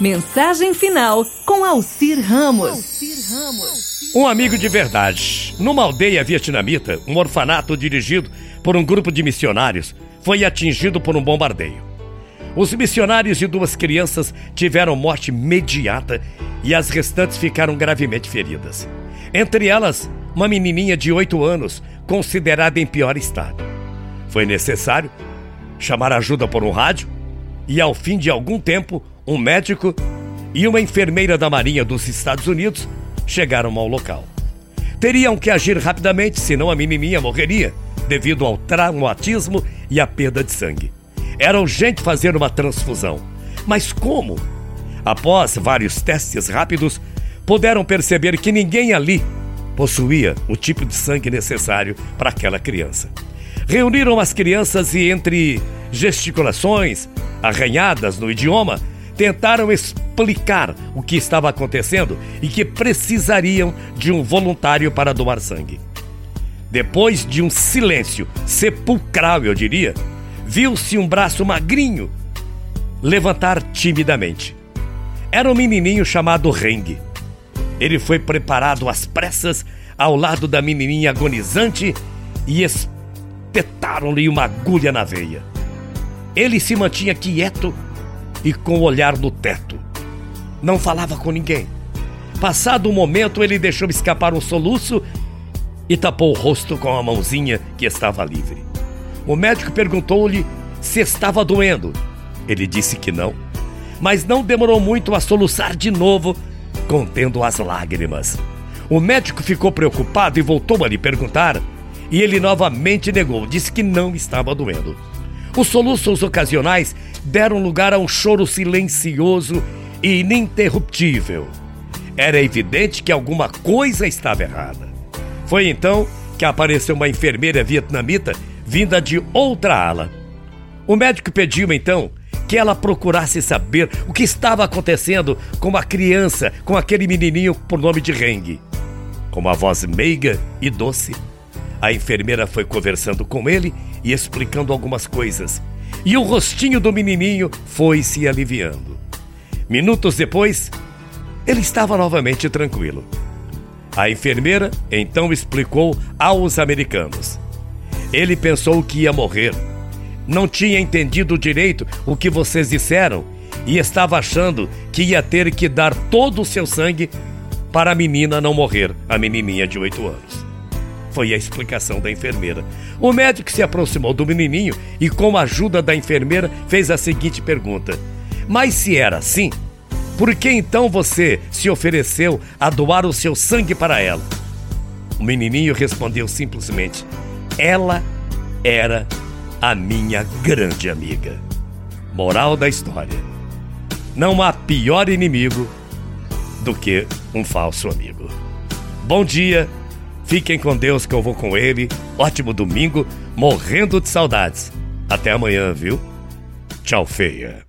Mensagem final com Alcir Ramos. Um amigo de verdade. Numa aldeia vietnamita, um orfanato dirigido por um grupo de missionários foi atingido por um bombardeio. Os missionários e duas crianças tiveram morte imediata e as restantes ficaram gravemente feridas. Entre elas, uma menininha de 8 anos, considerada em pior estado. Foi necessário chamar ajuda por um rádio e, ao fim de algum tempo, um médico e uma enfermeira da Marinha dos Estados Unidos chegaram ao local. Teriam que agir rapidamente, senão a menininha morreria devido ao traumatismo e à perda de sangue. Era urgente fazer uma transfusão. Mas como? Após vários testes rápidos, puderam perceber que ninguém ali possuía o tipo de sangue necessário para aquela criança. Reuniram as crianças e, entre gesticulações, arranhadas no idioma, tentaram explicar o que estava acontecendo e que precisariam de um voluntário para doar sangue. Depois de um silêncio sepulcral, eu diria, viu-se um braço magrinho levantar timidamente. Era um menininho chamado Reng. Ele foi preparado às pressas ao lado da menininha agonizante e espetaram-lhe uma agulha na veia. Ele se mantinha quieto e com o olhar no teto. Não falava com ninguém. Passado um momento, ele deixou escapar um soluço e tapou o rosto com a mãozinha que estava livre. O médico perguntou-lhe se estava doendo. Ele disse que não, mas não demorou muito a soluçar de novo, contendo as lágrimas. O médico ficou preocupado e voltou a lhe perguntar, e ele novamente negou, disse que não estava doendo. Os soluços ocasionais deram lugar a um choro silencioso e ininterruptível. Era evidente que alguma coisa estava errada. Foi então que apareceu uma enfermeira vietnamita vinda de outra ala. O médico pediu então que ela procurasse saber o que estava acontecendo com a criança, com aquele menininho por nome de Reng. Com uma voz meiga e doce, a enfermeira foi conversando com ele e explicando algumas coisas. E o rostinho do menininho foi se aliviando. Minutos depois, ele estava novamente tranquilo. A enfermeira então explicou aos americanos. Ele pensou que ia morrer. Não tinha entendido direito o que vocês disseram e estava achando que ia ter que dar todo o seu sangue para a menina não morrer, a menininha de 8 anos. Foi a explicação da enfermeira. O médico se aproximou do menininho e, com a ajuda da enfermeira, fez a seguinte pergunta: Mas se era assim, por que então você se ofereceu a doar o seu sangue para ela? O menininho respondeu simplesmente: Ela era a minha grande amiga. Moral da história: Não há pior inimigo do que um falso amigo. Bom dia Fiquem com Deus que eu vou com ele. Ótimo domingo, morrendo de saudades. Até amanhã, viu? Tchau, feia.